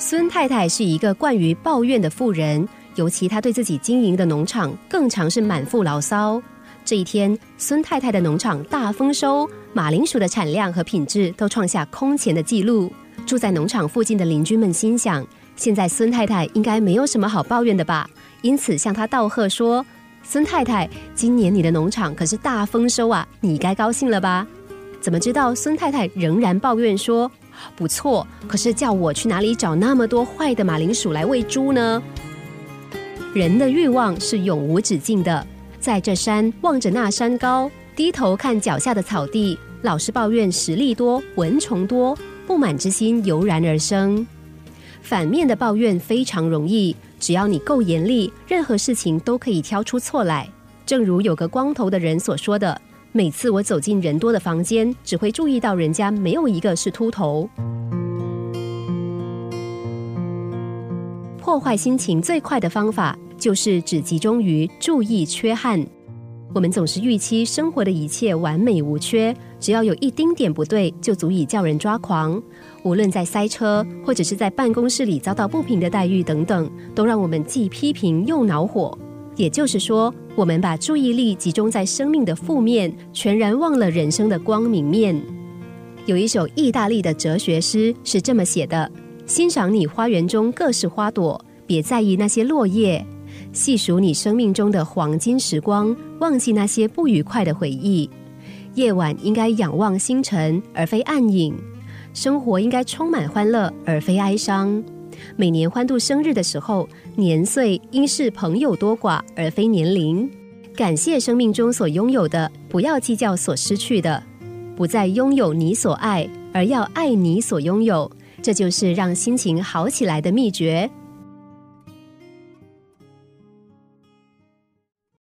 孙太太是一个惯于抱怨的妇人，尤其她对自己经营的农场更常是满腹牢骚。这一天，孙太太的农场大丰收，马铃薯的产量和品质都创下空前的记录。住在农场附近的邻居们心想，现在孙太太应该没有什么好抱怨的吧，因此向她道贺说：“孙太太，今年你的农场可是大丰收啊，你该高兴了吧？”怎么知道孙太太仍然抱怨说？不错，可是叫我去哪里找那么多坏的马铃薯来喂猪呢？人的欲望是永无止境的，在这山望着那山高，低头看脚下的草地，老是抱怨实力多、蚊虫多，不满之心油然而生。反面的抱怨非常容易，只要你够严厉，任何事情都可以挑出错来。正如有个光头的人所说的。每次我走进人多的房间，只会注意到人家没有一个是秃头。破坏心情最快的方法，就是只集中于注意缺憾。我们总是预期生活的一切完美无缺，只要有一丁点不对，就足以叫人抓狂。无论在塞车，或者是在办公室里遭到不平的待遇等等，都让我们既批评又恼火。也就是说。我们把注意力集中在生命的负面，全然忘了人生的光明面。有一首意大利的哲学诗是这么写的：欣赏你花园中各式花朵，别在意那些落叶；细数你生命中的黄金时光，忘记那些不愉快的回忆。夜晚应该仰望星辰，而非暗影；生活应该充满欢乐，而非哀伤。每年欢度生日的时候，年岁应是朋友多寡，而非年龄。感谢生命中所拥有的，不要计较所失去的。不再拥有你所爱，而要爱你所拥有。这就是让心情好起来的秘诀。